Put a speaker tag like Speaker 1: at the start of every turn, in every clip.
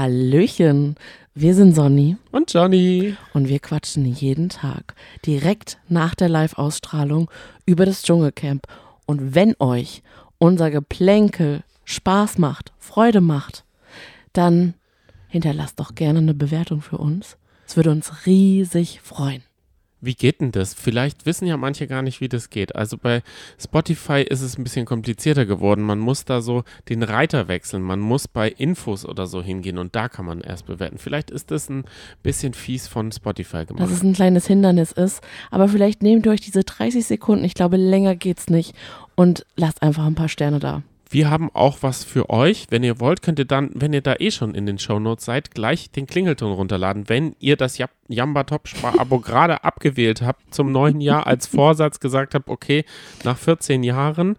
Speaker 1: Hallöchen, wir sind Sonny
Speaker 2: Und Johnny.
Speaker 1: und wir quatschen jeden Tag direkt nach der Live-Ausstrahlung über das Dschungelcamp. Und wenn euch unser Geplänkel Spaß macht, Freude macht, dann hinterlasst doch gerne eine Bewertung für uns. Es würde uns riesig freuen.
Speaker 2: Wie geht denn das? Vielleicht wissen ja manche gar nicht, wie das geht. Also bei Spotify ist es ein bisschen komplizierter geworden. Man muss da so den Reiter wechseln. Man muss bei Infos oder so hingehen und da kann man erst bewerten. Vielleicht ist das ein bisschen fies von Spotify gemacht.
Speaker 1: Dass es ein kleines Hindernis ist. Aber vielleicht nehmt ihr euch diese 30 Sekunden, ich glaube, länger geht's nicht, und lasst einfach ein paar Sterne da.
Speaker 2: Wir haben auch was für euch. Wenn ihr wollt, könnt ihr dann, wenn ihr da eh schon in den Shownotes seid, gleich den Klingelton runterladen. Wenn ihr das Jamba Top Spar-Abo gerade abgewählt habt zum neuen Jahr als Vorsatz gesagt habt, okay, nach 14 Jahren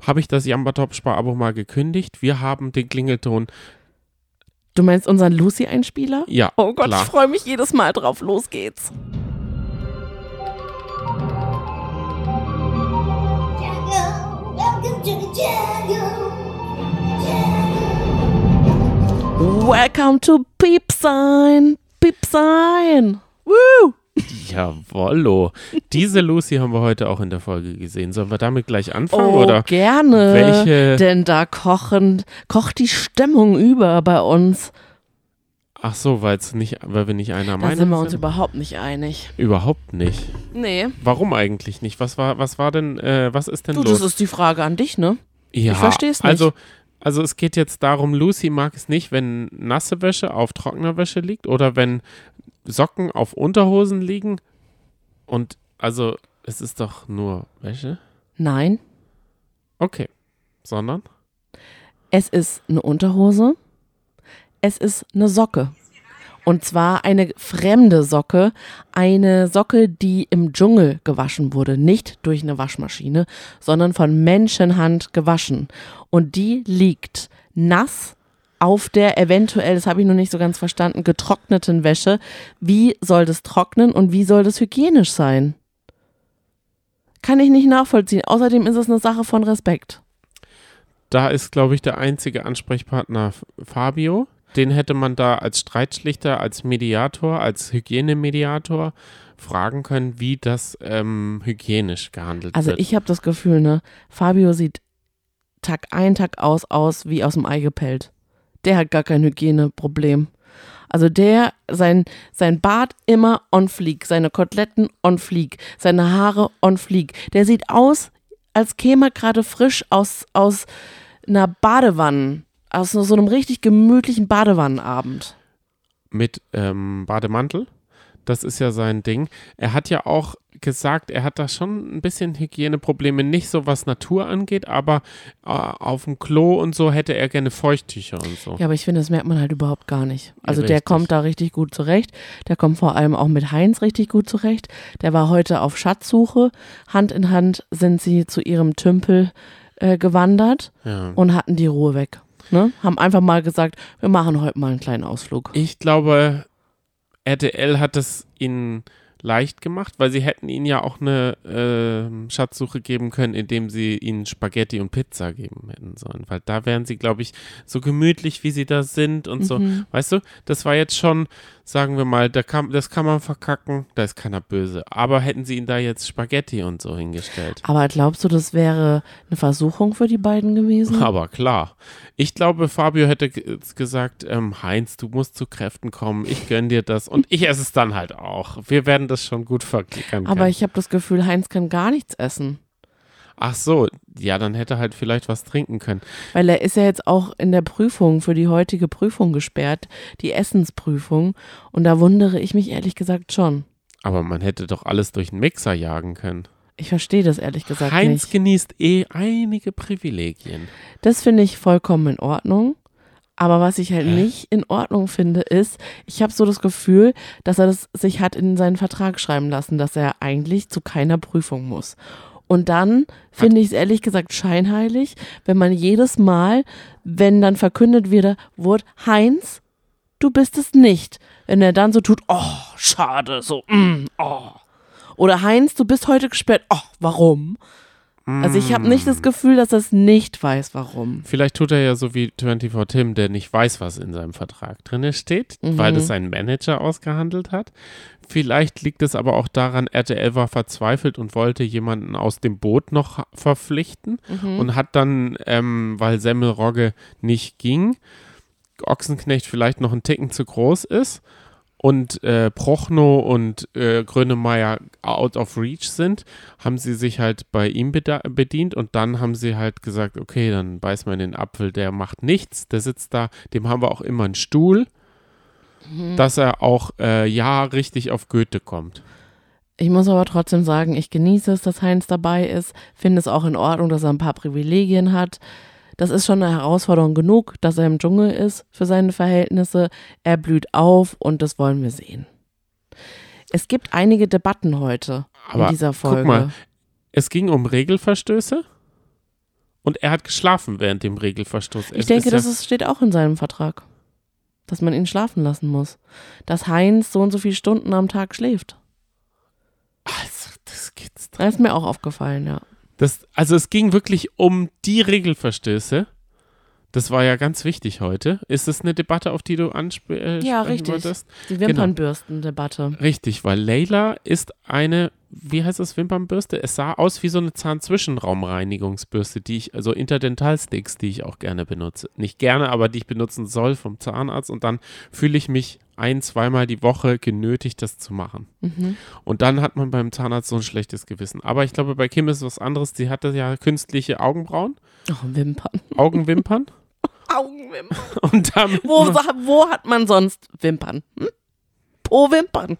Speaker 2: habe ich das Jamba Top Spar-Abo mal gekündigt. Wir haben den Klingelton.
Speaker 1: Du meinst unseren Lucy-Einspieler?
Speaker 2: Ja,
Speaker 1: Oh Gott,
Speaker 2: klar.
Speaker 1: ich freue mich jedes Mal drauf. Los geht's.
Speaker 3: Welcome to
Speaker 1: Piepsein. Piepsein. Woo!
Speaker 2: Jawollo. Diese Lucy haben wir heute auch in der Folge gesehen. Sollen wir damit gleich anfangen?
Speaker 1: Oh,
Speaker 2: oder?
Speaker 1: gerne.
Speaker 2: welche-
Speaker 1: Denn da kochen, kocht die Stimmung über bei uns.
Speaker 2: Ach so, weil es nicht, weil wir nicht einer
Speaker 1: Da
Speaker 2: Meinung
Speaker 1: sind wir uns
Speaker 2: sind?
Speaker 1: überhaupt nicht einig.
Speaker 2: Überhaupt nicht.
Speaker 1: Nee.
Speaker 2: Warum eigentlich nicht? Was war, was war denn, äh, was ist denn
Speaker 1: Du,
Speaker 2: los?
Speaker 1: das ist die Frage an dich, ne?
Speaker 2: ja,
Speaker 1: versteh's nicht.
Speaker 2: Also, also es geht jetzt darum, Lucy mag es nicht, wenn nasse Wäsche auf trockener Wäsche liegt oder wenn Socken auf Unterhosen liegen. Und also, es ist doch nur Wäsche.
Speaker 1: Nein.
Speaker 2: Okay. Sondern?
Speaker 1: Es ist eine Unterhose. Es ist eine Socke. Und zwar eine fremde Socke. Eine Socke, die im Dschungel gewaschen wurde. Nicht durch eine Waschmaschine, sondern von Menschenhand gewaschen. Und die liegt nass auf der eventuell, das habe ich noch nicht so ganz verstanden, getrockneten Wäsche. Wie soll das trocknen und wie soll das hygienisch sein? Kann ich nicht nachvollziehen. Außerdem ist es eine Sache von Respekt.
Speaker 2: Da ist, glaube ich, der einzige Ansprechpartner Fabio. Den hätte man da als Streitschlichter, als Mediator, als Hygienemediator fragen können, wie das ähm, hygienisch gehandelt
Speaker 1: Also
Speaker 2: wird.
Speaker 1: ich habe das Gefühl, ne, Fabio sieht Tag ein, Tag aus aus wie aus dem Ei gepellt. Der hat gar kein Hygieneproblem. Also der, sein, sein Bart immer on fleek, seine Koteletten on fleek, seine Haare on fleek. Der sieht aus, als käme er gerade frisch aus, aus einer Badewanne, aus so einem richtig gemütlichen Badewannenabend.
Speaker 2: mit ähm, Bademantel. Das ist ja sein Ding. Er hat ja auch gesagt, er hat da schon ein bisschen Hygieneprobleme, nicht so was Natur angeht, aber äh, auf dem Klo und so hätte er gerne Feuchttücher und so.
Speaker 1: Ja, aber ich finde, das merkt man halt überhaupt gar nicht. Also der
Speaker 2: richtig.
Speaker 1: kommt da richtig gut zurecht. Der kommt vor allem auch mit Heinz richtig gut zurecht. Der war heute auf Schatzsuche. Hand in Hand sind sie zu ihrem Tümpel äh, gewandert
Speaker 2: Ja.
Speaker 1: und hatten die Ruhe weg. Ne? Haben einfach mal gesagt, wir machen heute mal einen kleinen Ausflug.
Speaker 2: Ich glaube, RTL hat es ihnen leicht gemacht, weil sie hätten ihnen ja auch eine ähm, Schatzsuche geben können, indem sie ihnen Spaghetti und Pizza geben hätten sollen. Weil da wären sie, glaube ich, so gemütlich, wie sie da sind und so.
Speaker 1: Mhm.
Speaker 2: Weißt du, das war jetzt schon, sagen wir mal, da kann, das kann man verkacken, da ist keiner böse. Aber hätten sie ihnen da jetzt Spaghetti und so hingestellt.
Speaker 1: Aber glaubst du, das wäre eine Versuchung für die beiden gewesen?
Speaker 2: Aber klar. Ich glaube, Fabio hätte ge- gesagt, ähm, Heinz, du musst zu Kräften kommen, ich gönn dir das und ich esse es dann halt auch. Wir werden das schon gut verklickern
Speaker 1: Aber ich habe das Gefühl, Heinz kann gar nichts essen.
Speaker 2: Ach so, ja, dann hätte er halt vielleicht was trinken können.
Speaker 1: Weil er ist ja jetzt auch in der Prüfung für die heutige Prüfung gesperrt, die Essensprüfung. Und da wundere ich mich ehrlich gesagt schon.
Speaker 2: Aber man hätte doch alles durch den Mixer jagen können.
Speaker 1: Ich verstehe das ehrlich gesagt
Speaker 2: Heinz
Speaker 1: nicht.
Speaker 2: genießt eh einige Privilegien.
Speaker 1: Das finde ich vollkommen in Ordnung. Aber was ich halt
Speaker 2: Hä?
Speaker 1: nicht in Ordnung finde, ist, ich habe so das Gefühl, dass er das sich hat in seinen Vertrag schreiben lassen, dass er eigentlich zu keiner Prüfung muss. Und dann finde ich es ehrlich gesagt scheinheilig, wenn man jedes Mal, wenn dann verkündet wird, wurde Heinz, du bist es nicht. Wenn er dann so tut, oh, schade, so, mm, oh. Oder Heinz, du bist heute gesperrt, oh, warum? Also ich habe nicht das Gefühl, dass er es nicht weiß, warum.
Speaker 2: Vielleicht tut er ja so wie 24 Tim, der nicht weiß, was in seinem Vertrag drin steht, weil
Speaker 1: Mhm.
Speaker 2: das sein Manager ausgehandelt hat. Vielleicht liegt es aber auch daran, RTL war verzweifelt und wollte jemanden aus dem Boot noch verpflichten
Speaker 1: Mhm.
Speaker 2: und hat dann, ähm, weil Semmelrogge nicht ging, Ochsenknecht vielleicht noch einen Ticken zu groß ist und äh, Prochnow und äh, Grönemeyer out of reach sind, haben sie sich halt bei ihm bedient und dann haben sie halt gesagt, okay, dann beiß mal in den Apfel, der macht nichts, der sitzt da, dem haben wir auch immer einen Stuhl, dass er auch äh, ja richtig auf Goethe kommt.
Speaker 1: Ich muss aber trotzdem sagen, ich genieße es, dass Heinz dabei ist, finde es auch in Ordnung, dass er ein paar Privilegien hat. Das ist schon eine Herausforderung genug, dass er im Dschungel ist für seine Verhältnisse. Er blüht auf und das wollen wir sehen. Es gibt einige Debatten heute
Speaker 2: Aber
Speaker 1: in dieser
Speaker 2: guck
Speaker 1: Folge.
Speaker 2: mal, Es ging um Regelverstöße und er hat geschlafen während dem Regelverstoß.
Speaker 1: ich
Speaker 2: Es
Speaker 1: denke, das
Speaker 2: ja,
Speaker 1: steht auch in seinem Vertrag, dass man ihn schlafen lassen muss. Dass Heinz so und so viele Stunden am Tag schläft.
Speaker 2: also, das geht's.
Speaker 1: Das ist mir auch aufgefallen, ja.
Speaker 2: Das, also es ging wirklich um die Regelverstöße. Das war ja ganz wichtig heute. Ist es eine Debatte, auf die du ansprechen äh,
Speaker 1: Ja, richtig.
Speaker 2: wolltest?
Speaker 1: Die Wimpernbürstendebatte.
Speaker 2: Richtig, weil Layla ist eine, wie heißt das, Wimpernbürste? Es sah aus wie so eine Zahnzwischenraumreinigungsbürste, die ich, also Interdentalsticks, die ich auch gerne benutze. Nicht gerne, aber die ich benutzen soll vom Zahnarzt und dann fühle ich mich ein, zweimal die Woche genötigt, das zu machen.
Speaker 1: Mhm.
Speaker 2: Und dann hat man beim Zahnarzt so ein schlechtes Gewissen. Aber ich glaube, bei Kim ist was anderes. Sie hatte ja künstliche Augenbrauen,
Speaker 1: Oh, Wimpern.
Speaker 2: Augenwimpern.
Speaker 1: Augenwimpern.
Speaker 2: und damit.
Speaker 1: Wo, wo hat man sonst Wimpern? Hm? Po-Wimpern.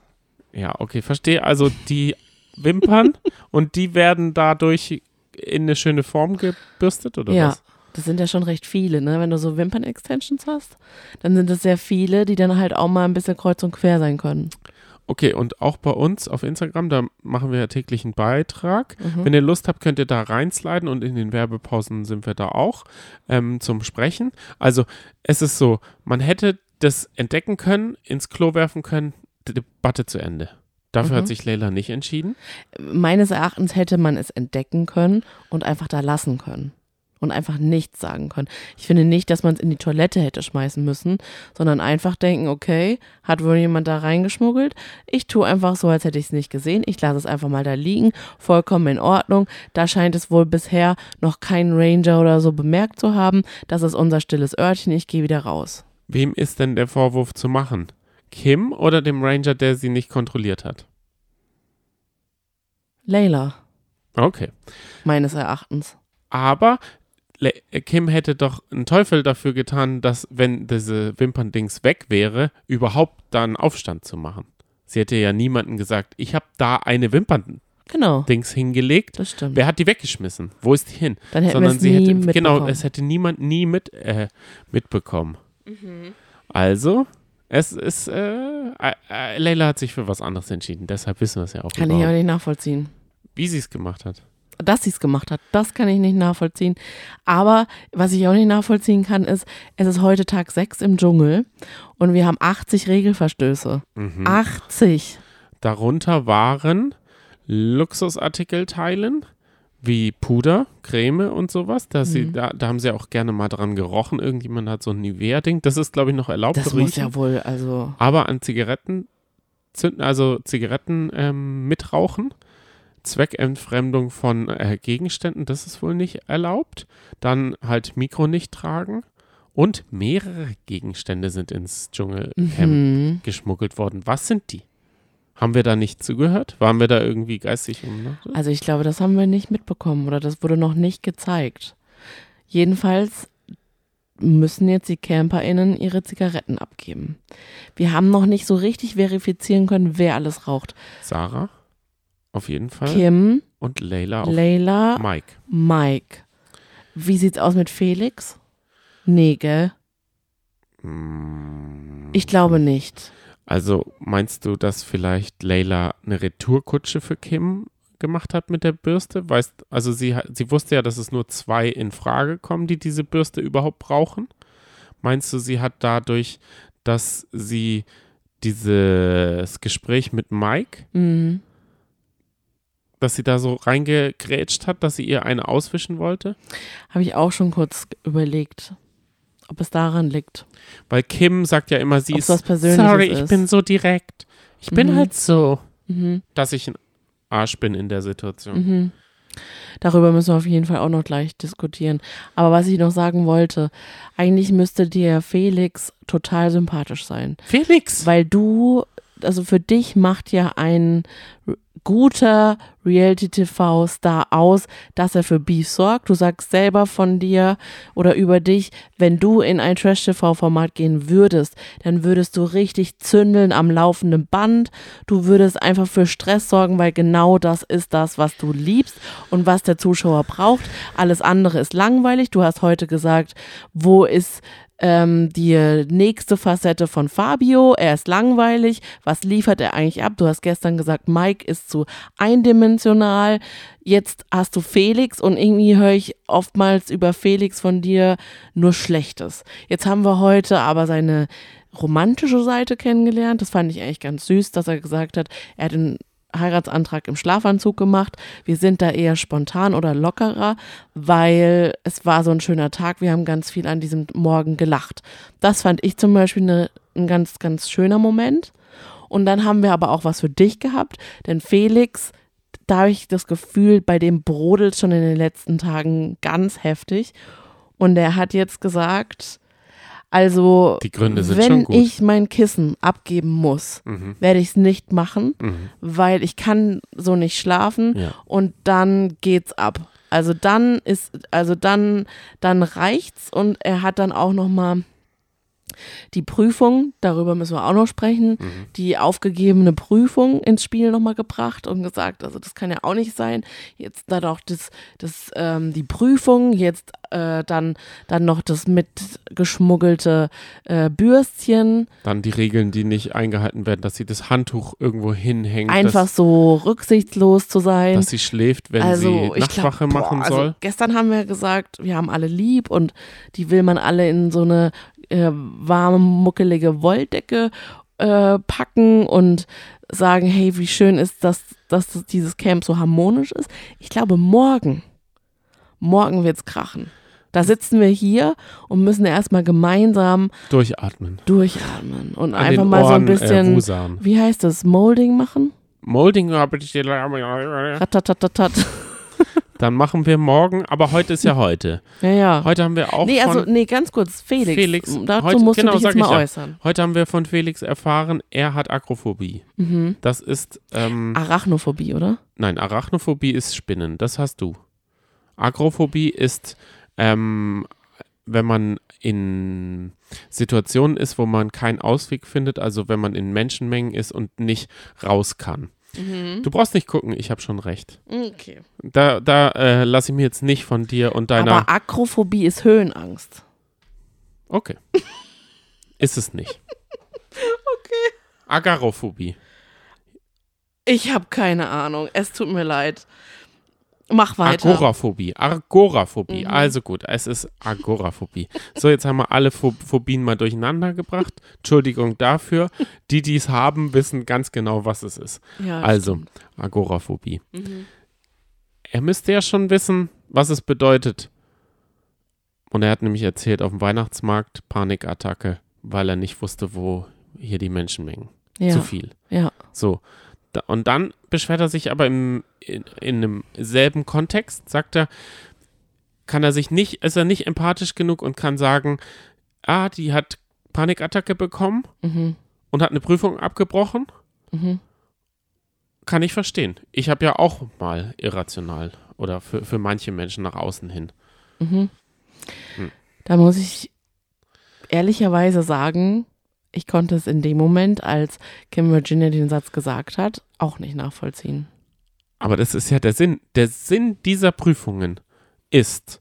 Speaker 2: Ja, okay, verstehe. Also die Wimpern und die werden dadurch in eine schöne Form gebürstet oder
Speaker 1: Ja.
Speaker 2: was?
Speaker 1: Das sind ja schon recht viele, ne? Wenn du so Wimpern-Extensions hast, dann sind es sehr viele, die dann halt auch mal ein bisschen kreuz und quer sein können.
Speaker 2: Okay, und auch bei uns auf Instagram, da machen wir ja täglich einen Beitrag.
Speaker 1: Mhm.
Speaker 2: Wenn ihr Lust habt, könnt ihr da reinsliden und in den Werbepausen sind wir da auch ähm, zum Sprechen. Also es ist so, man hätte das entdecken können, ins Klo werfen können, die Debatte zu Ende. Dafür
Speaker 1: Mhm.
Speaker 2: hat sich Leila nicht entschieden.
Speaker 1: Meines Erachtens hätte man es entdecken können und einfach da lassen können. Und einfach nichts sagen können. Ich finde nicht, dass man es in die Toilette hätte schmeißen müssen, sondern einfach denken, okay, hat wohl jemand da reingeschmuggelt? Ich tue einfach so, als hätte ich es nicht gesehen. Ich lasse es einfach mal da liegen. Vollkommen in Ordnung. Da scheint es wohl bisher noch kein Ranger oder so bemerkt zu haben. Das ist unser stilles Örtchen. Ich gehe wieder raus.
Speaker 2: Wem ist denn der Vorwurf zu machen? Kim oder dem Ranger, der sie nicht kontrolliert hat?
Speaker 1: Layla,
Speaker 2: Okay.
Speaker 1: meines Erachtens.
Speaker 2: Aber Kim hätte doch einen Teufel dafür getan, dass, wenn diese Wimperndings weg wäre, überhaupt da einen Aufstand zu machen. Sie hätte ja niemandem gesagt, ich habe da eine Wimperndings
Speaker 1: Genau,
Speaker 2: hingelegt.
Speaker 1: das stimmt.
Speaker 2: Wer hat die weggeschmissen? Wo ist die hin?
Speaker 1: Dann hätten
Speaker 2: Sondern
Speaker 1: es
Speaker 2: sie
Speaker 1: nie
Speaker 2: hätte,
Speaker 1: mitbekommen.
Speaker 2: genau, es hätte niemand nie mit, äh, mitbekommen.
Speaker 1: Mhm.
Speaker 2: Also, es ist, äh, äh, äh, Leila hat sich für was anderes entschieden. Deshalb wissen wir es ja auch
Speaker 1: Kann ich aber
Speaker 2: überhaupt.
Speaker 1: nicht nachvollziehen.
Speaker 2: Wie sie es gemacht hat.
Speaker 1: Dass sie es gemacht hat, das kann ich nicht nachvollziehen. Aber was ich auch nicht nachvollziehen kann, ist, es ist heute Tag 6 im Dschungel und wir haben 80 Regelverstöße.
Speaker 2: Mhm.
Speaker 1: 80.
Speaker 2: Darunter waren Luxusartikelteilen wie Puder, Creme und sowas. Da, sie,
Speaker 1: Mhm.
Speaker 2: da, da haben sie auch gerne mal dran gerochen. Irgendjemand hat so ein Nivea-Ding. Das ist, glaube ich, noch erlaubt.
Speaker 1: Das muss ja wohl, also.
Speaker 2: Aber an Zigaretten zünden, also Zigaretten ähm, mitrauchen, Zweckentfremdung von äh, Gegenständen, das ist wohl nicht erlaubt. Dann halt Mikro nicht tragen. Und mehrere Gegenstände sind ins Dschungelcamp
Speaker 1: Mhm.
Speaker 2: geschmuggelt worden. Was sind die? Haben wir da nicht zugehört? Waren wir da irgendwie geistig um?
Speaker 1: Also ich glaube, das haben wir nicht mitbekommen oder das wurde noch nicht gezeigt. Jedenfalls müssen jetzt die CamperInnen ihre Zigaretten abgeben. Wir haben noch nicht so richtig verifizieren können, wer alles raucht.
Speaker 2: Sarah, auf jeden Fall.
Speaker 1: Kim,
Speaker 2: Und Leila auf
Speaker 1: Layla,
Speaker 2: Mike.
Speaker 1: Mike. Wie sieht's aus mit Felix? Nee, gell?
Speaker 2: Mm,
Speaker 1: Ich glaube nicht.
Speaker 2: Also meinst du, dass vielleicht Leila eine Retourkutsche für Kim gemacht hat mit der Bürste? Weißt, also sie, sie wusste ja, dass es nur zwei in Frage kommen, die diese Bürste überhaupt brauchen. Meinst du, sie hat dadurch, dass sie dieses Gespräch mit Mike
Speaker 1: Mhm.
Speaker 2: Dass sie da so reingegrätscht hat, dass sie ihr eine auswischen wollte?
Speaker 1: Habe ich auch schon kurz überlegt, ob es daran liegt.
Speaker 2: Weil Kim sagt ja immer, sie
Speaker 1: Ob's
Speaker 2: ist
Speaker 1: was Persönliches
Speaker 2: sorry, ich
Speaker 1: ist."
Speaker 2: bin so direkt. Ich bin
Speaker 1: Mhm.
Speaker 2: halt so,
Speaker 1: Mhm.
Speaker 2: dass ich ein Arsch bin in der Situation.
Speaker 1: Mhm. Darüber müssen wir auf jeden Fall auch noch gleich diskutieren. Aber was ich noch sagen wollte, eigentlich müsste dir Felix total sympathisch sein.
Speaker 2: Felix!
Speaker 1: Weil du, also für dich macht ja ein guter Reality-TV-Star aus, dass er für Beef sorgt. Du sagst selber von dir oder über dich, wenn du in ein Trash-TV-Format gehen würdest, dann würdest du richtig zündeln am laufenden Band. Du würdest einfach für Stress sorgen, weil genau das ist das, was du liebst und was der Zuschauer braucht. Alles andere ist langweilig. Du hast heute gesagt, wo ist ähm, die nächste Facette von Fabio. Er ist langweilig. Was liefert er eigentlich ab? Du hast gestern gesagt, Mike ist zu eindimensional. Jetzt hast du Felix und irgendwie höre ich oftmals über Felix von dir nur Schlechtes. Jetzt haben wir heute aber seine romantische Seite kennengelernt. Das fand ich eigentlich ganz süß, dass er gesagt hat, er hat den Heiratsantrag im Schlafanzug gemacht. Wir sind da eher spontan oder lockerer, weil es war so ein schöner Tag. Wir haben ganz viel an diesem Morgen gelacht. Das fand ich zum Beispiel eine, ein ganz, ganz schöner Moment. Und dann haben wir aber auch was für dich gehabt, denn Felix, da habe ich das Gefühl, bei dem brodelt schon in den letzten Tagen ganz heftig. Und er hat jetzt gesagt, also wenn ich mein Kissen abgeben muss,
Speaker 2: Mhm.
Speaker 1: werde ich es nicht machen,
Speaker 2: Mhm.
Speaker 1: weil ich kann so nicht schlafen
Speaker 2: Ja.
Speaker 1: und dann geht's ab. Also dann ist, also dann, dann reicht's und er hat dann auch noch mal die Prüfung, darüber müssen wir auch noch sprechen,
Speaker 2: Mhm.
Speaker 1: die aufgegebene Prüfung ins Spiel nochmal gebracht und gesagt, also das kann ja auch nicht sein. Jetzt dann auch das, das, ähm, die Prüfung, jetzt äh, dann, dann noch das mitgeschmuggelte äh, Bürstchen,
Speaker 2: Dann die Regeln, die nicht eingehalten werden, dass sie das Handtuch irgendwo hinhängt,
Speaker 1: einfach
Speaker 2: dass,
Speaker 1: so rücksichtslos zu sein.
Speaker 2: dass sie schläft, wenn
Speaker 1: also,
Speaker 2: sie Nachtwache
Speaker 1: glaub,
Speaker 2: machen
Speaker 1: boah,
Speaker 2: soll.
Speaker 1: Also gestern haben wir gesagt, wir haben alle lieb und die will man alle in so eine äh, warme, muckelige Wolldecke äh, packen und sagen, hey, wie schön ist das, dass das, dieses Camp so harmonisch ist. Ich glaube, morgen, morgen wird's krachen. Da sitzen wir hier und müssen erstmal gemeinsam
Speaker 2: Durchatmen.
Speaker 1: durchatmen und
Speaker 2: An
Speaker 1: einfach mal so ein
Speaker 2: Ohren,
Speaker 1: bisschen,
Speaker 2: Äh,
Speaker 1: wie heißt das, Molding machen?
Speaker 2: Molding, aber die-
Speaker 1: Ratatatatat.
Speaker 2: Dann machen wir morgen, aber heute ist ja heute.
Speaker 1: Ja, ja.
Speaker 2: Heute haben wir auch
Speaker 1: Nee, also, nee, ganz kurz, Felix.
Speaker 2: Felix,
Speaker 1: Dazu
Speaker 2: heute-
Speaker 1: musst
Speaker 2: genau,
Speaker 1: du dich jetzt mal
Speaker 2: ja.
Speaker 1: äußern.
Speaker 2: heute haben wir von Felix erfahren, er hat Agrophobie.
Speaker 1: Mhm.
Speaker 2: Das ist, ähm,
Speaker 1: Arachnophobie, oder?
Speaker 2: nein, Arachnophobie ist Spinnen, das hast du. Agrophobie ist, ähm, wenn man in Situationen ist, wo man keinen Ausweg findet, also wenn man in Menschenmengen ist und nicht raus kann. Du brauchst nicht gucken, ich habe schon recht.
Speaker 1: Okay.
Speaker 2: Da, da äh, lasse ich mir jetzt nicht von dir und deiner.
Speaker 1: Aber Akrophobie ist Höhenangst.
Speaker 2: okay. Ist es nicht.
Speaker 1: Okay.
Speaker 2: Agarophobie.
Speaker 1: Ich habe keine Ahnung. Es tut mir leid. Mach weiter.
Speaker 2: Agoraphobie. Agoraphobie.
Speaker 1: Mhm.
Speaker 2: Also gut, es ist Agoraphobie. So, jetzt haben wir alle Pho- Phobien mal durcheinander gebracht. Entschuldigung dafür. Die, die es haben, wissen ganz genau, was es ist.
Speaker 1: Ja,
Speaker 2: Also,
Speaker 1: stimmt.
Speaker 2: Agoraphobie.
Speaker 1: Mhm.
Speaker 2: Er müsste ja schon wissen, was es bedeutet. Und er hat nämlich erzählt, auf dem Weihnachtsmarkt Panikattacke, weil er nicht wusste, wo hier die Menschenmengen.
Speaker 1: Ja.
Speaker 2: Zu viel.
Speaker 1: Ja.
Speaker 2: So. Und dann beschwert er sich aber im, in, in einem selben Kontext, sagt er, kann er sich nicht, ist er nicht empathisch genug und kann sagen, ah, die hat Panikattacke bekommen
Speaker 1: Mhm.
Speaker 2: und hat eine Prüfung abgebrochen.
Speaker 1: Mhm.
Speaker 2: Kann ich verstehen. Ich habe ja auch mal irrational oder für, für manche Menschen nach außen hin.
Speaker 1: Mhm.
Speaker 2: Hm.
Speaker 1: Da muss ich ehrlicherweise sagen, ich konnte es in dem Moment, als Kim Virginia den Satz gesagt hat, auch nicht nachvollziehen.
Speaker 2: Aber das ist ja der Sinn. Der Sinn dieser Prüfungen ist,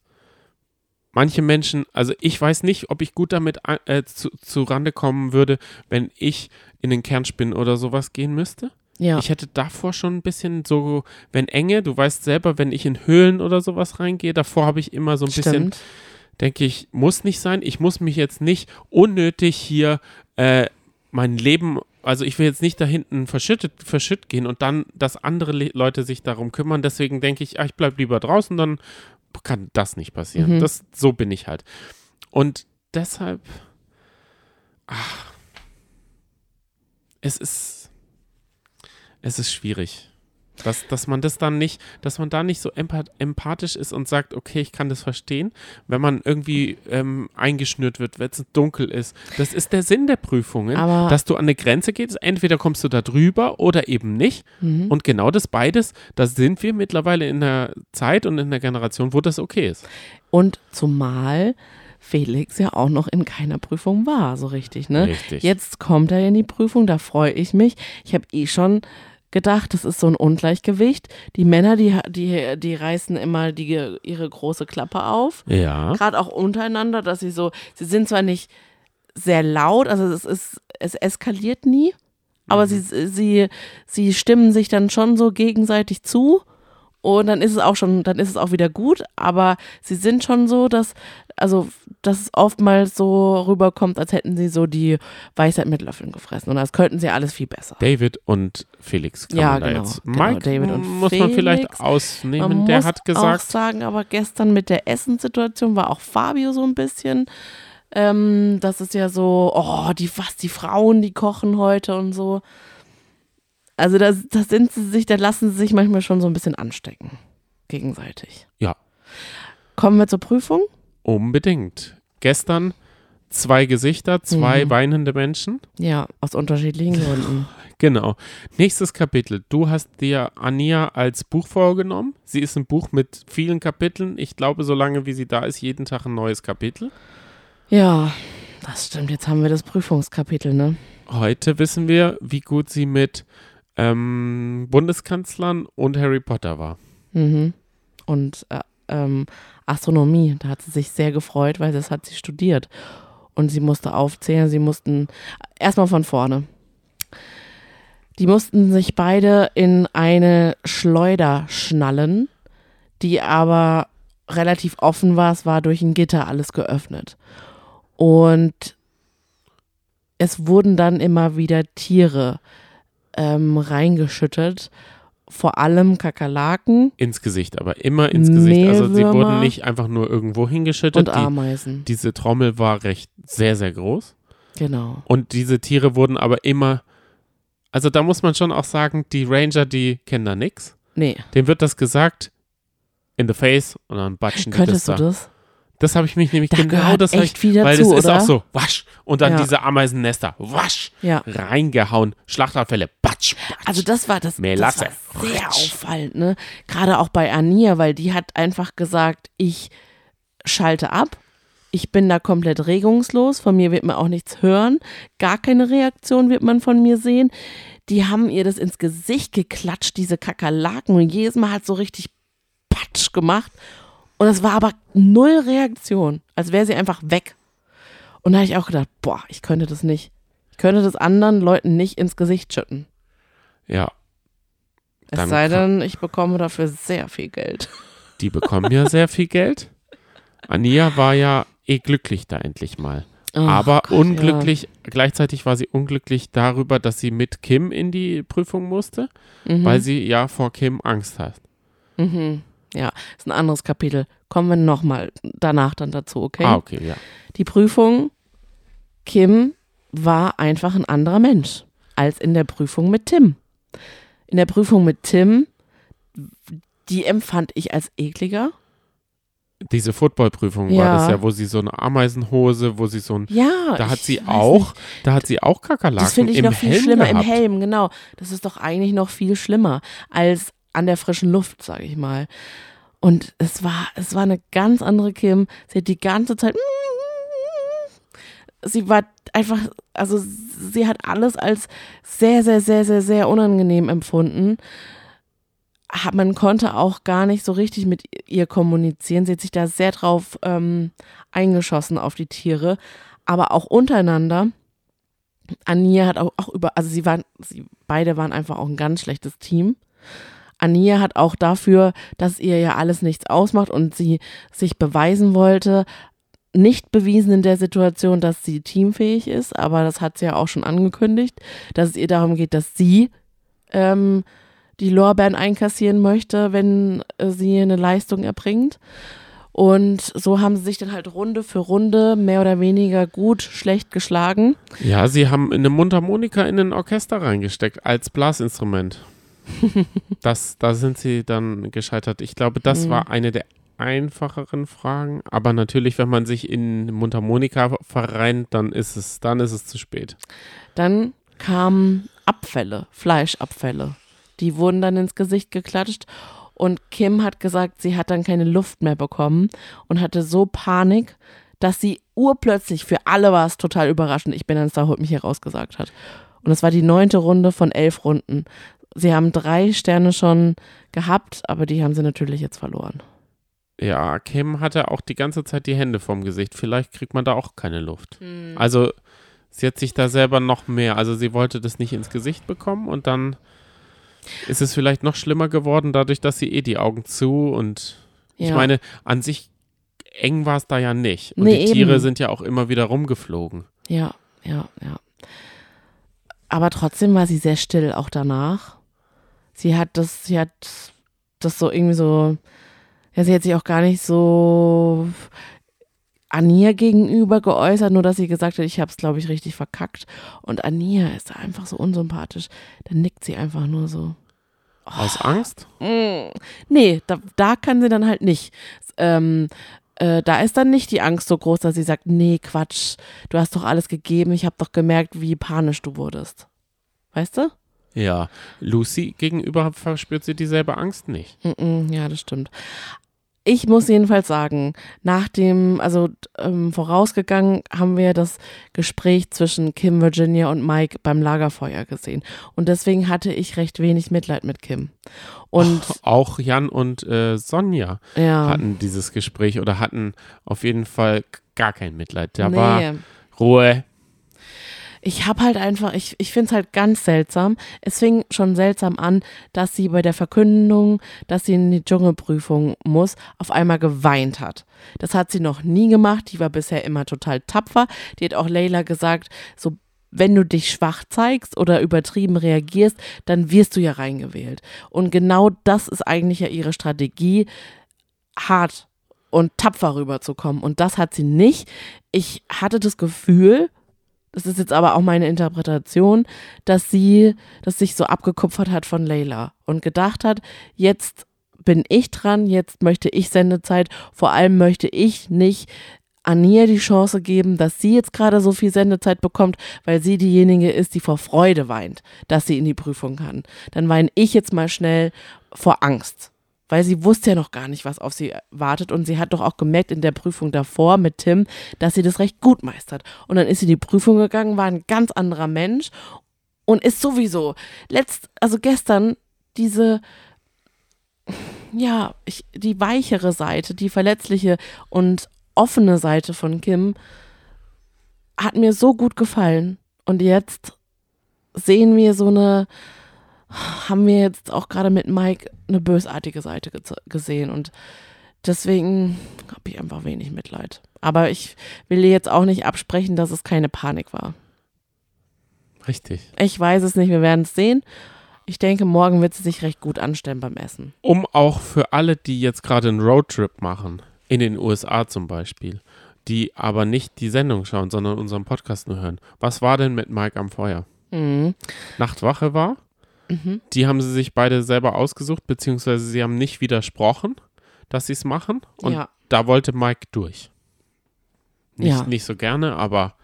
Speaker 2: manche Menschen, also ich weiß nicht, ob ich gut damit äh, zu, zu Rande kommen würde, wenn ich in den Kernspinnen oder sowas gehen müsste.
Speaker 1: Ja.
Speaker 2: Ich hätte davor schon ein bisschen so, wenn Enge, du weißt selber, wenn ich in Höhlen oder sowas reingehe, davor habe ich immer so ein bisschen,
Speaker 1: Stimmt.
Speaker 2: Denke ich, muss nicht sein. Ich muss mich jetzt nicht unnötig hier äh, mein Lem also ich will jetzt nicht da hinten verschüttet, verschütt gehen und dann, dass andere Le Leute sich darum kümmern. Deswegen denke ich, ah, ich bleib lieber draußen, dann kann das nicht passieren.
Speaker 1: Mhm.
Speaker 2: Das, so bin ich halt. Und deshalb, ach, es ist, es ist schwierig. Dass, dass man das dann nicht, dass man da nicht so empath empathisch ist und sagt, okay, ich kann das verstehen, wenn man irgendwie ähm, eingeschnürt wird, wenn es dunkel ist. Das ist der Sinn der Prüfungen,
Speaker 1: Aber-
Speaker 2: dass du an eine Grenze gehst, entweder kommst du da drüber oder eben nicht.
Speaker 1: Mhm.
Speaker 2: Und genau das beides, da sind wir mittlerweile in der Zeit und in der Generation, wo das okay ist.
Speaker 1: Und zumal Felix ja auch noch in keiner Prüfung war, so richtig, ne?
Speaker 2: Richtig.
Speaker 1: Jetzt kommt er in die Prüfung, da freue ich mich. Ich habe eh schon gedacht, das ist so ein Ungleichgewicht. Die Männer, die, die, die reißen immer die, ihre große Klappe auf.
Speaker 2: Ja.
Speaker 1: Gerade auch untereinander, dass sie so, sie sind zwar nicht sehr laut, also es ist, es eskaliert nie, aber sie, sie, sie stimmen sich dann schon so gegenseitig zu. Und dann ist es auch schon, dann ist es auch wieder gut, aber sie sind schon so, dass, also, dass es oftmals so rüberkommt, als hätten sie so die Weisheit mit Löffeln gefressen. Und als könnten sie alles viel besser.
Speaker 2: David und Felix
Speaker 1: Ja, genau,
Speaker 2: jetzt.
Speaker 1: genau,
Speaker 2: Mike
Speaker 1: David und
Speaker 2: muss man vielleicht
Speaker 1: Felix.
Speaker 2: ausnehmen.
Speaker 1: Man
Speaker 2: Der
Speaker 1: muss
Speaker 2: hat
Speaker 1: auch
Speaker 2: gesagt,
Speaker 1: sagen, aber gestern mit der Essenssituation war auch Fabio so ein bisschen. Ähm, das ist ja so, oh, die, was, die Frauen, die kochen heute und so. Also da, da sind sie sich, da lassen sie sich manchmal schon so ein bisschen anstecken. Gegenseitig.
Speaker 2: ja,
Speaker 1: Kommen wir zur Prüfung.
Speaker 2: unbedingt. Gestern zwei Gesichter, zwei
Speaker 1: Mhm.
Speaker 2: weinende Menschen.
Speaker 1: Ja, aus unterschiedlichen Gründen.
Speaker 2: Genau. Nächstes Kapitel. Du hast dir Ania als Buch vorgenommen. Sie ist ein Buch mit vielen Kapiteln. Ich glaube, solange wie sie da ist, jeden Tag ein neues Kapitel.
Speaker 1: Ja, das stimmt. Jetzt haben wir das Prüfungskapitel, ne?
Speaker 2: Heute wissen wir, wie gut sie mit ähm, Bundeskanzlern und Harry Potter war.
Speaker 1: Mhm. Und äh, ähm, Astronomie, da hat sie sich sehr gefreut, weil das hat sie studiert. Und sie musste aufzählen, sie mussten erstmal von vorne. Die mussten sich beide in eine Schleuder schnallen, die aber relativ offen war. Es war durch ein Gitter alles geöffnet. Und es wurden dann immer wieder Tiere ähm, reingeschüttet, vor allem Kakerlaken
Speaker 2: Ins Gesicht, aber immer ins Gesicht. Also sie wurden nicht einfach nur irgendwo hingeschüttet.
Speaker 1: und
Speaker 2: Die,
Speaker 1: Ameisen.
Speaker 2: diese Trommel war recht sehr, sehr groß.
Speaker 1: Genau.
Speaker 2: Und diese Tiere wurden aber immer. Also da muss man schon auch sagen, die Ranger, die kennen da nix.
Speaker 1: Nee,
Speaker 2: Dem wird das gesagt in the face und dann batschen die
Speaker 1: könntest
Speaker 2: das
Speaker 1: du
Speaker 2: da.
Speaker 1: das?
Speaker 2: Das habe ich mich nämlich
Speaker 1: Da
Speaker 2: genau das
Speaker 1: echt
Speaker 2: ich,
Speaker 1: viel
Speaker 2: weil
Speaker 1: dazu,
Speaker 2: das ist
Speaker 1: oder?
Speaker 2: auch so wasch und dann
Speaker 1: Ja.
Speaker 2: diese Ameisennester wasch
Speaker 1: Ja.
Speaker 2: reingehauen Schlachtabfälle batsch, batsch.
Speaker 1: Also das war das, das war sehr auffallend, ne? Gerade auch bei Ania, weil die hat einfach gesagt, ich schalte ab. Ich bin da komplett regungslos. Von mir wird man auch nichts hören. Gar keine Reaktion wird man von mir sehen. Die haben ihr das ins Gesicht geklatscht, diese Kakerlaken. Und jedes Mal hat so richtig Patsch gemacht. Und es war aber null Reaktion. Als wäre sie einfach weg. Und da habe ich auch gedacht, boah, ich könnte das nicht. Ich könnte das anderen Leuten nicht ins Gesicht schütten.
Speaker 2: ja,
Speaker 1: Es sei denn, ich bekomme dafür sehr viel Geld.
Speaker 2: die bekommen ja sehr viel Geld. Ania war ja eh glücklich da endlich mal. aber
Speaker 1: Gott,
Speaker 2: unglücklich, gleichzeitig war sie unglücklich darüber, dass sie mit Kim in die Prüfung musste,
Speaker 1: Ja. Mhm.
Speaker 2: weil sie ja vor Kim Angst hat.
Speaker 1: mhm. Ja, ist ein anderes Kapitel. Kommen wir nochmal danach dann dazu, okay?
Speaker 2: Ah, okay, ja.
Speaker 1: Die Prüfung, Kim war einfach ein anderer Mensch als in der Prüfung mit Tim. In der Prüfung mit Tim, die empfand ich als ekliger.
Speaker 2: Diese Footballprüfung war
Speaker 1: Ja.
Speaker 2: das ja, wo sie so eine Ameisenhose, wo sie so ein
Speaker 1: Ja.
Speaker 2: Da hat sie auch,
Speaker 1: nicht.
Speaker 2: da hat sie auch Kakerlaken
Speaker 1: Das finde ich noch viel
Speaker 2: Helm
Speaker 1: schlimmer
Speaker 2: gehabt.
Speaker 1: im Helm, genau. Das ist doch eigentlich noch viel schlimmer als an der frischen Luft, sage ich mal. Und es war, es war eine ganz andere Kim. Sie hat die ganze Zeit. Sie war einfach, also sie hat alles als sehr, sehr, sehr, sehr, sehr unangenehm empfunden. Man konnte auch gar nicht so richtig mit ihr kommunizieren. Sie hat sich da sehr drauf ähm, eingeschossen auf die Tiere, aber auch untereinander. Ania hat auch, auch über, also sie waren, sie beide waren einfach auch ein ganz schlechtes Team. Ania hat auch dafür, dass ihr ja alles nichts ausmacht und sie sich beweisen wollte, nicht bewiesen in der Situation, dass sie teamfähig ist, aber das hat sie ja auch schon angekündigt, dass es ihr darum geht, dass sie ähm, die Lorbeeren einkassieren möchte, wenn äh, sie eine Leistung erbringt. Und so haben sie sich dann halt Runde für Runde mehr oder weniger gut, schlecht geschlagen.
Speaker 2: Ja, sie haben eine Mundharmonika in ein Orchester reingesteckt als Blasinstrument. das, da sind sie dann gescheitert. Ich glaube, das
Speaker 1: Mhm.
Speaker 2: war eine der einfacheren Fragen. Aber natürlich, wenn man sich in Mundharmonika verreint, dann ist es, dann ist es zu spät.
Speaker 1: Dann kamen Abfälle, Fleischabfälle. Die wurden dann ins Gesicht geklatscht und Kim hat gesagt, sie hat dann keine Luft mehr bekommen und hatte so Panik, dass sie urplötzlich, für alle war es total überraschend, ich bin dann da, holt mich hier rausgesagt hat. Und es war die neunte Runde von elf Runden. Sie haben drei Sterne schon gehabt, aber die haben sie natürlich jetzt verloren.
Speaker 2: Ja, Kim hatte auch die ganze Zeit die Hände vorm Gesicht. Vielleicht kriegt man da auch keine Luft. Also sie hat sich da selber noch mehr, also sie wollte das nicht ins Gesicht bekommen und dann ist es vielleicht noch schlimmer geworden, dadurch, dass sie eh die Augen zu und ich
Speaker 1: Ja.
Speaker 2: meine, an sich eng war es da ja nicht. Und
Speaker 1: Nee,
Speaker 2: die Tiere
Speaker 1: eben.
Speaker 2: sind ja auch immer wieder rumgeflogen.
Speaker 1: Ja, ja, ja. Aber trotzdem war sie sehr still auch danach. Sie hat das, sie hat das so irgendwie so, ja, sie hat sich auch gar nicht so Ania gegenüber geäußert, nur dass sie gesagt hat, ich habe es, glaube ich, richtig verkackt. Und Ania ist da einfach so unsympathisch. Dann nickt sie einfach nur so.
Speaker 2: Aus Angst?
Speaker 1: Mm. Nee, da, da kann sie dann halt nicht. Ähm, äh, da ist dann nicht die Angst so groß, dass sie sagt, nee, Quatsch, du hast doch alles gegeben, ich habe doch gemerkt, wie panisch du wurdest. Weißt du?
Speaker 2: Ja. Lucy gegenüber verspürt sie dieselbe Angst nicht.
Speaker 1: Mm-mm, ja, das stimmt. Ich muss jedenfalls sagen, nach dem, also ähm, vorausgegangen haben wir das Gespräch zwischen Kim, Virginia und Mike beim Lagerfeuer gesehen. Und deswegen hatte ich recht wenig Mitleid mit Kim. Und
Speaker 2: Auch Jan und äh, Sonja
Speaker 1: ja.
Speaker 2: hatten dieses Gespräch oder hatten auf jeden Fall gar kein Mitleid. Da
Speaker 1: nee.
Speaker 2: war Ruhe.
Speaker 1: Ich habe halt einfach, ich, ich finde es halt ganz seltsam. Es fing schon seltsam an, dass sie bei der Verkündung, dass sie in die Dschungelprüfung muss, auf einmal geweint hat. Das hat sie noch nie gemacht. Die war bisher immer total tapfer. Die hat auch Leila gesagt, so wenn du dich schwach zeigst oder übertrieben reagierst, dann wirst du ja reingewählt. Und genau das ist eigentlich ja ihre Strategie, hart und tapfer rüberzukommen. Und das hat sie nicht. Ich hatte das Gefühl, das ist jetzt aber auch meine Interpretation, dass sie das sich so abgekupfert hat von Layla und gedacht hat, jetzt bin ich dran, jetzt möchte ich Sendezeit, vor allem möchte ich nicht Ania die Chance geben, dass sie jetzt gerade so viel Sendezeit bekommt, weil sie diejenige ist, die vor Freude weint, dass sie in die Prüfung kann. Dann weine ich jetzt mal schnell vor Angst. Weil sie wusste ja noch gar nicht, was auf sie wartet. Und sie hat doch auch gemerkt in der Prüfung davor mit Tim, dass sie das recht gut meistert. Und dann ist sie in die Prüfung gegangen, war ein ganz anderer Mensch und ist sowieso letzt, also gestern diese, ja, ich, die weichere Seite, die verletzliche und offene Seite von Kim hat mir so gut gefallen. Und jetzt sehen wir so eine, haben wir jetzt auch gerade mit Mike eine bösartige Seite gez- gesehen. Und deswegen habe ich einfach wenig Mitleid. Aber ich will jetzt auch nicht absprechen, dass es keine Panik war.
Speaker 2: Richtig.
Speaker 1: Ich weiß es nicht, wir werden es sehen. Ich denke, morgen wird sie sich recht gut anstellen beim Essen.
Speaker 2: Um auch für alle, die jetzt gerade einen Roadtrip machen, in den USA zum Beispiel, die aber nicht die Sendung schauen, sondern unseren Podcast nur hören. Was war denn mit Mike am Feuer?
Speaker 1: Mhm.
Speaker 2: Nachtwache war? Die haben sie sich beide selber ausgesucht, beziehungsweise sie haben nicht widersprochen, dass sie es machen. Und
Speaker 1: Ja.
Speaker 2: da wollte Mike durch. Nicht,
Speaker 1: Ja.
Speaker 2: nicht so gerne, aber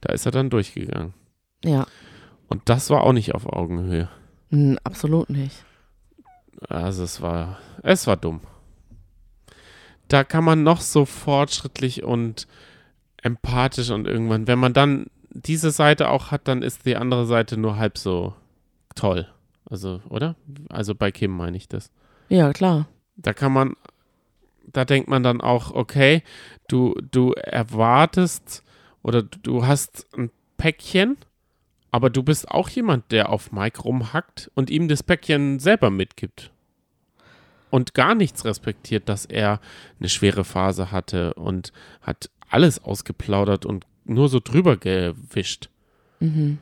Speaker 2: da ist er dann durchgegangen.
Speaker 1: Ja,
Speaker 2: Und das war auch nicht auf Augenhöhe.
Speaker 1: Hm, absolut nicht.
Speaker 2: Also es war, es war dumm. Da kann man noch so fortschrittlich und empathisch und irgendwann, wenn man dann diese Seite auch hat, dann ist die andere Seite nur halb so toll. Also, oder? Also bei Kim meine ich das.
Speaker 1: Ja, klar.
Speaker 2: Da kann man, da denkt man dann auch, okay, du, du erwartest oder du hast ein Päckchen, aber du bist auch jemand, der auf Mike rumhackt und ihm das Päckchen selber mitgibt. Und gar nichts respektiert, dass er eine schwere Phase hatte und hat alles ausgeplaudert und nur so drüber gewischt.
Speaker 1: Mhm.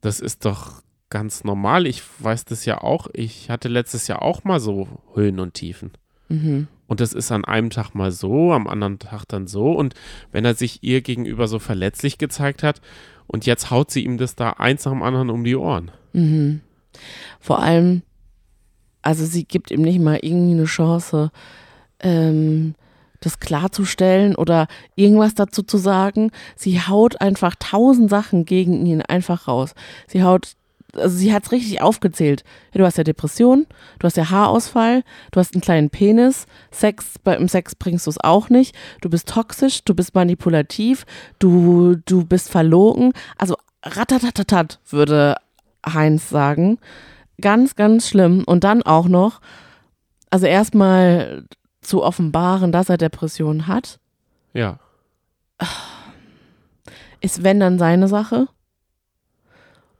Speaker 2: Das ist doch ganz normal. Ich weiß das ja auch. Ich hatte letztes Jahr auch mal so Höhen und Tiefen.
Speaker 1: Mhm.
Speaker 2: Und das ist an einem Tag mal so, am anderen Tag dann so. Und wenn er sich ihr gegenüber so verletzlich gezeigt hat und jetzt haut sie ihm das da eins nach dem anderen um die Ohren.
Speaker 1: Mhm. Vor allem, also sie gibt ihm nicht mal irgendwie eine Chance, ähm, das klarzustellen oder irgendwas dazu zu sagen. Sie haut einfach tausend Sachen gegen ihn einfach raus. Sie haut, also sie hat es richtig aufgezählt. Ja, du hast ja Depression, du hast ja Haarausfall, du hast einen kleinen Penis, Sex, beim Sex bringst du es auch nicht, du bist toxisch, du bist manipulativ, du, du bist verlogen. Also ratatatatat, würde Heinz sagen. Ganz, ganz schlimm. Und dann auch noch, also erstmal zu offenbaren, dass er Depressionen hat,
Speaker 2: Ja.
Speaker 1: ist wenn dann seine Sache.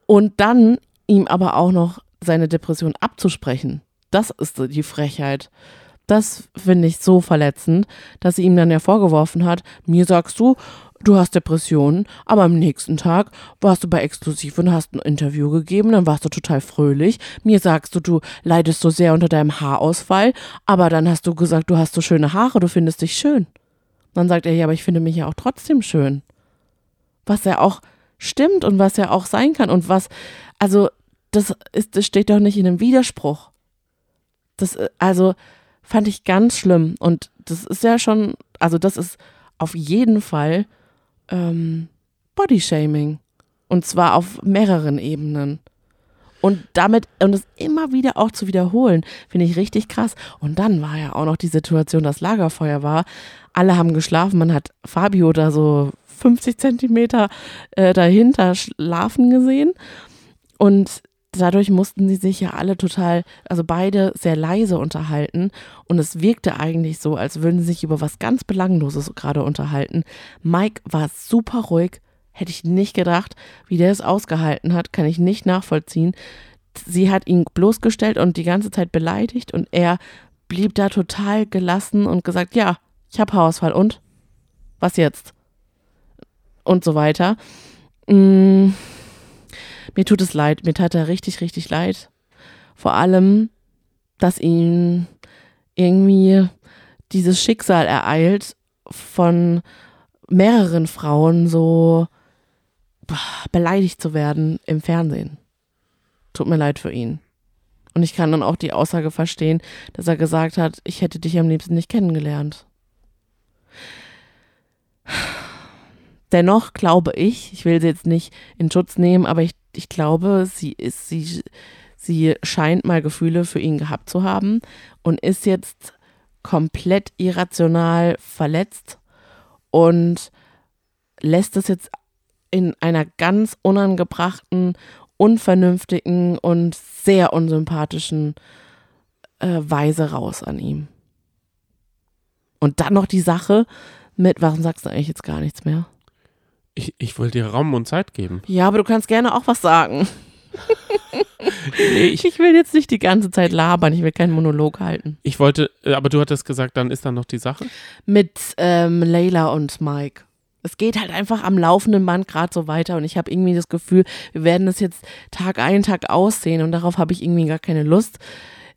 Speaker 1: Und dann ihm aber auch noch seine Depression abzusprechen. Das ist die Frechheit. Das finde ich so verletzend, dass sie ihm dann ja vorgeworfen hat, mir sagst du, du hast Depressionen, aber am nächsten Tag warst du bei Exklusiv und hast ein Interview gegeben, dann warst du total fröhlich. Mir sagst du, du leidest so sehr unter deinem Haarausfall, aber dann hast du gesagt, du hast so schöne Haare, du findest dich schön. Dann sagt er, ja, aber ich finde mich ja auch trotzdem schön. Was ja auch stimmt und was ja auch sein kann und was, also das ist, das steht doch nicht in einem Widerspruch. Das, äh, also fand ich ganz schlimm und das ist ja schon, also das ist auf jeden Fall ähm, Bodyshaming und zwar auf mehreren Ebenen. Und damit, und es immer wieder auch zu wiederholen, finde ich richtig krass. Und dann war ja auch noch die Situation, dass Lagerfeuer war. Alle haben geschlafen. Man hat Fabio da so 50 Zentimeter äh, dahinter schlafen gesehen. Und dadurch mussten sie sich ja alle total, also beide sehr leise unterhalten. Und es wirkte eigentlich so, als würden sie sich über was ganz Belangloses gerade unterhalten. Mike war super ruhig. Hätte ich nicht gedacht, wie der es ausgehalten hat, kann ich nicht nachvollziehen. Sie hat ihn bloßgestellt und die ganze Zeit beleidigt und er blieb da total gelassen und gesagt, ja, ich habe Haarausfall und was jetzt? Und so weiter. Mm, mir tut es leid, mir tat er richtig, richtig leid. Vor allem, dass ihn irgendwie dieses Schicksal ereilt, von mehreren Frauen so beleidigt zu werden im Fernsehen. Tut mir leid für ihn. Und ich kann dann auch die Aussage verstehen, dass er gesagt hat, ich hätte dich am liebsten nicht kennengelernt. Dennoch glaube ich, ich will sie jetzt nicht in Schutz nehmen, aber ich, ich glaube, sie ist, sie, sie scheint mal Gefühle für ihn gehabt zu haben und ist jetzt komplett irrational verletzt und lässt es jetzt in einer ganz unangebrachten, unvernünftigen und sehr unsympathischen äh, Weise raus an ihm. Und dann noch die Sache mit, warum sagst du eigentlich jetzt gar nichts mehr?
Speaker 2: Ich, ich will dir Raum und Zeit geben.
Speaker 1: Ja, aber du kannst gerne auch was sagen.
Speaker 2: Nee, ich,
Speaker 1: Ich will jetzt nicht die ganze Zeit labern, ich will keinen Monolog halten.
Speaker 2: ich wollte, äh, aber du hattest gesagt, dann ist da noch die Sache.
Speaker 1: Mit ähm, Layla und Mike. Es geht halt einfach am laufenden Band gerade so weiter und ich habe irgendwie das Gefühl, wir werden das jetzt Tag ein, Tag aussehen und darauf habe ich irgendwie gar keine Lust.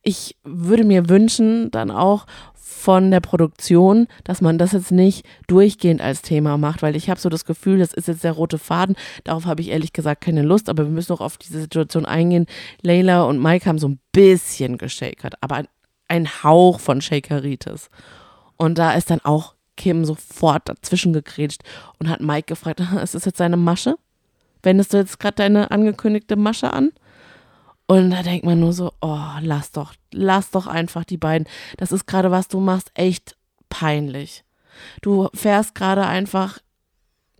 Speaker 1: Ich würde mir wünschen, dann auch von der Produktion, dass man das jetzt nicht durchgehend als Thema macht, weil ich habe so das Gefühl, das ist jetzt der rote Faden. Darauf habe ich ehrlich gesagt keine Lust, aber wir müssen auch auf diese Situation eingehen. Layla und Mike haben so ein bisschen geschakert, aber ein, Hauch von Shakeritis. Und da ist dann auch Kim sofort dazwischen gegrätscht und hat Mike gefragt, ist das jetzt seine Masche? Wendest du jetzt gerade deine angekündigte Masche an? Und da denkt man nur so, oh, lass doch, lass doch einfach die beiden. Das ist gerade, was du machst, echt peinlich. Du fährst gerade einfach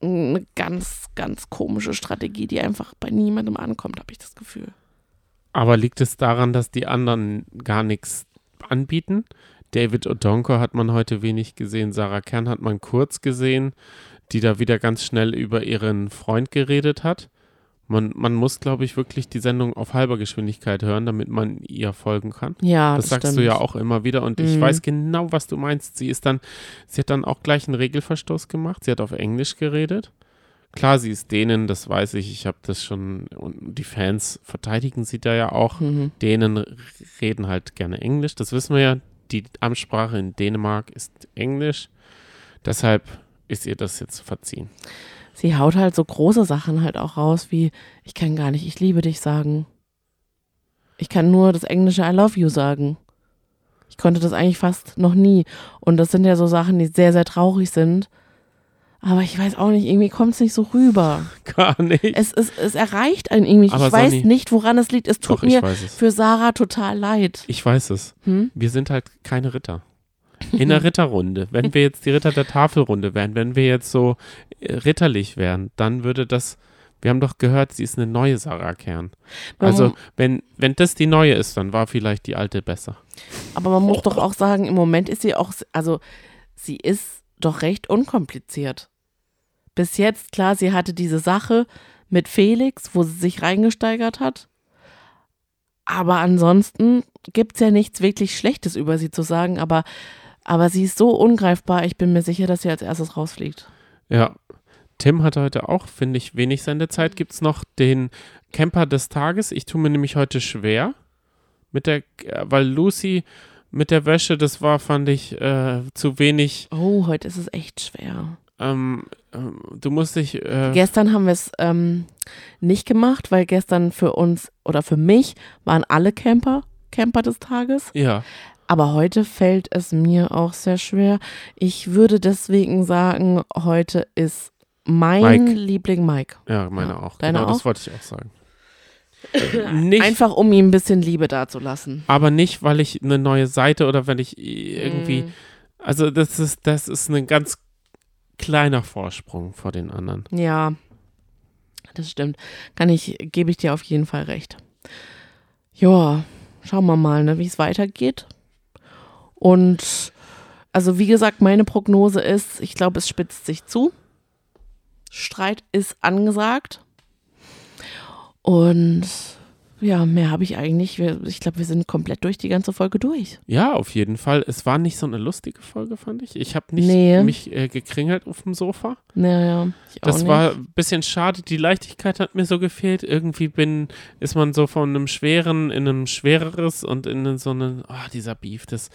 Speaker 1: eine ganz, ganz komische Strategie, die einfach bei niemandem ankommt, habe ich das Gefühl.
Speaker 2: Aber liegt es daran, dass die anderen gar nichts anbieten? David Odonko hat man heute wenig gesehen, Sarah Kern hat man kurz gesehen, die da wieder ganz schnell über ihren Freund geredet hat. Man, man muss, glaube ich, wirklich die Sendung auf halber Geschwindigkeit hören, damit man ihr folgen kann.
Speaker 1: Ja,
Speaker 2: Das,
Speaker 1: das,
Speaker 2: sagst
Speaker 1: stimmt.
Speaker 2: du ja auch immer wieder und ich
Speaker 1: Mhm.
Speaker 2: weiß genau, was du meinst. Sie ist dann, sie hat dann auch gleich einen Regelverstoß gemacht. Sie hat auf Englisch geredet. Klar, sie ist Dänen, das weiß ich. Ich habe das schon und die Fans verteidigen sie da ja auch.
Speaker 1: Mhm.
Speaker 2: Dänen reden halt gerne Englisch. Das wissen wir ja. Die Amtssprache in Dänemark ist Englisch. Deshalb ist ihr das jetzt verziehen.
Speaker 1: Sie haut halt so große Sachen halt auch raus, wie ich kann gar nicht, ich liebe dich sagen. Ich kann nur das englische I love you sagen. Ich konnte das eigentlich fast noch nie. Und das sind ja so Sachen, die sehr, sehr traurig sind. Aber ich weiß auch nicht, irgendwie kommt es nicht so rüber.
Speaker 2: Gar nicht.
Speaker 1: Es, es, es erreicht einen irgendwie.
Speaker 2: Aber
Speaker 1: ich weiß nicht, woran es liegt. Es tut
Speaker 2: Doch,
Speaker 1: mir
Speaker 2: es.
Speaker 1: für Sarah total leid.
Speaker 2: Ich weiß es.
Speaker 1: Hm?
Speaker 2: Wir sind halt keine Ritter. In der Ritterrunde. Wenn wir jetzt die Ritter der Tafelrunde wären, wenn wir jetzt so äh, ritterlich wären, dann würde das. Wir haben doch gehört, sie ist eine neue Sarah Kern. Also, wenn, wenn das die neue ist, dann war vielleicht die alte besser.
Speaker 1: Aber man muss doch auch sagen, im Moment ist sie auch, also sie ist doch recht unkompliziert. Bis jetzt, klar, sie hatte diese Sache mit Felix, wo sie sich reingesteigert hat. Aber ansonsten gibt es ja nichts wirklich Schlechtes über sie zu sagen. Aber, aber sie ist so ungreifbar, ich bin mir sicher, dass sie als erstes rausfliegt.
Speaker 2: Ja. Tim hat heute auch, finde ich, wenig Sendezeit. Gibt es noch den Camper des Tages? Ich tue mir nämlich heute schwer. Mit der, äh, weil Lucy mit der Wäsche, das war, fand ich, äh, zu wenig.
Speaker 1: Oh, heute ist es echt schwer.
Speaker 2: Ähm, ähm, du musst dich. Äh,
Speaker 1: Gestern haben wir es ähm, nicht gemacht, weil gestern für uns oder für mich waren alle Camper Camper des Tages.
Speaker 2: ja.
Speaker 1: Aber heute fällt es mir auch sehr schwer. Ich würde deswegen sagen, heute ist mein
Speaker 2: Mike.
Speaker 1: Liebling Mike.
Speaker 2: Ja, meine
Speaker 1: Ja,
Speaker 2: auch.
Speaker 1: deine
Speaker 2: genau,
Speaker 1: auch?
Speaker 2: das wollte ich auch sagen. nicht,
Speaker 1: Einfach um ihm ein bisschen Liebe dazulassen.
Speaker 2: aber nicht, weil ich eine neue Seite oder wenn ich irgendwie.
Speaker 1: Mm,
Speaker 2: Also, das ist, das ist ein ganz kleiner Vorsprung vor den anderen.
Speaker 1: Ja, das stimmt. Kann ich, gebe ich dir auf jeden Fall recht. Ja, schauen wir mal, ne, wie es weitergeht. Und also wie gesagt, meine Prognose ist, ich glaube, es spitzt sich zu. Streit ist angesagt. Und ja, mehr habe ich eigentlich. Ich glaube, wir sind komplett durch die ganze Folge durch.
Speaker 2: Ja, auf jeden Fall. Es war nicht so eine lustige Folge, fand ich. Ich habe nicht
Speaker 1: Nee.
Speaker 2: mich äh, gekringelt auf dem Sofa.
Speaker 1: Naja, ich auch
Speaker 2: Das
Speaker 1: nicht.
Speaker 2: war ein bisschen schade. Die Leichtigkeit hat mir so gefehlt. Irgendwie bin, ist man so von einem schweren in einem schwereres und in so einen, ah, dieser Beef, das,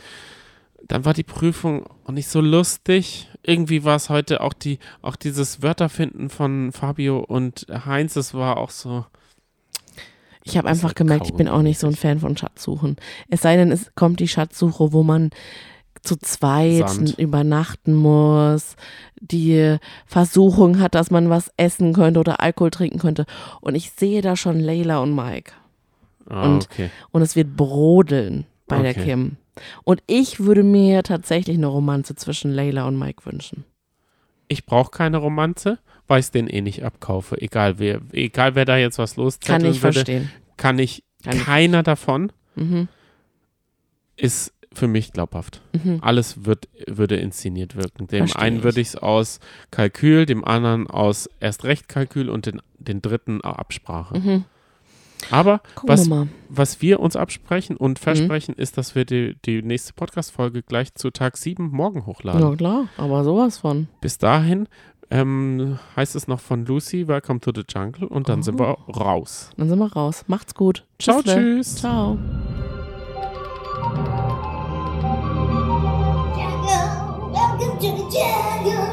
Speaker 2: dann war die Prüfung auch nicht so lustig. Irgendwie war es heute auch die, auch dieses Wörterfinden von Fabio und Heinz, das war auch so,
Speaker 1: Ich habe einfach gemerkt, ich bin auch nicht so ein Fan von Schatzsuchen. Es sei denn, es kommt die Schatzsuche, wo man zu zweit
Speaker 2: Sand.
Speaker 1: übernachten muss, die Versuchung hat, dass man was essen könnte oder Alkohol trinken könnte. Und ich sehe da schon Leila und Mike.
Speaker 2: ah,
Speaker 1: Und-
Speaker 2: okay.
Speaker 1: Und es wird brodeln bei der
Speaker 2: Okay.
Speaker 1: Kim. Und ich würde mir tatsächlich eine Romanze zwischen Leila und Mike wünschen.
Speaker 2: Ich brauche keine Romanze, weil ich es den eh nicht abkaufe. Egal wer, egal wer da jetzt was
Speaker 1: Kann
Speaker 2: loszetteln
Speaker 1: ich
Speaker 2: würde,
Speaker 1: verstehen.
Speaker 2: kann ich,
Speaker 1: Kann ich
Speaker 2: keiner davon
Speaker 1: Mhm.
Speaker 2: ist für mich glaubhaft.
Speaker 1: Mhm.
Speaker 2: Alles wird, würde inszeniert wirken. Dem
Speaker 1: Versteh
Speaker 2: einen
Speaker 1: ich.
Speaker 2: würde ich es aus Kalkül, dem anderen aus erst recht Kalkül und den, den dritten Absprache.
Speaker 1: Mhm.
Speaker 2: Aber
Speaker 1: Gucken
Speaker 2: was,
Speaker 1: wir
Speaker 2: was wir uns absprechen und
Speaker 1: Mhm.
Speaker 2: versprechen, ist, dass wir die, die nächste Podcast-Folge gleich zu Tag 7 morgen hochladen.
Speaker 1: Ja klar, aber sowas von.
Speaker 2: Bis dahin ähm, heißt es noch von Lucy, Welcome to the Jungle und dann
Speaker 1: Oh.
Speaker 2: sind wir raus.
Speaker 1: Dann sind wir raus. Macht's gut.
Speaker 2: Ciao, tschüss.
Speaker 1: Ciao.
Speaker 3: Jungle, welcome to the jungle.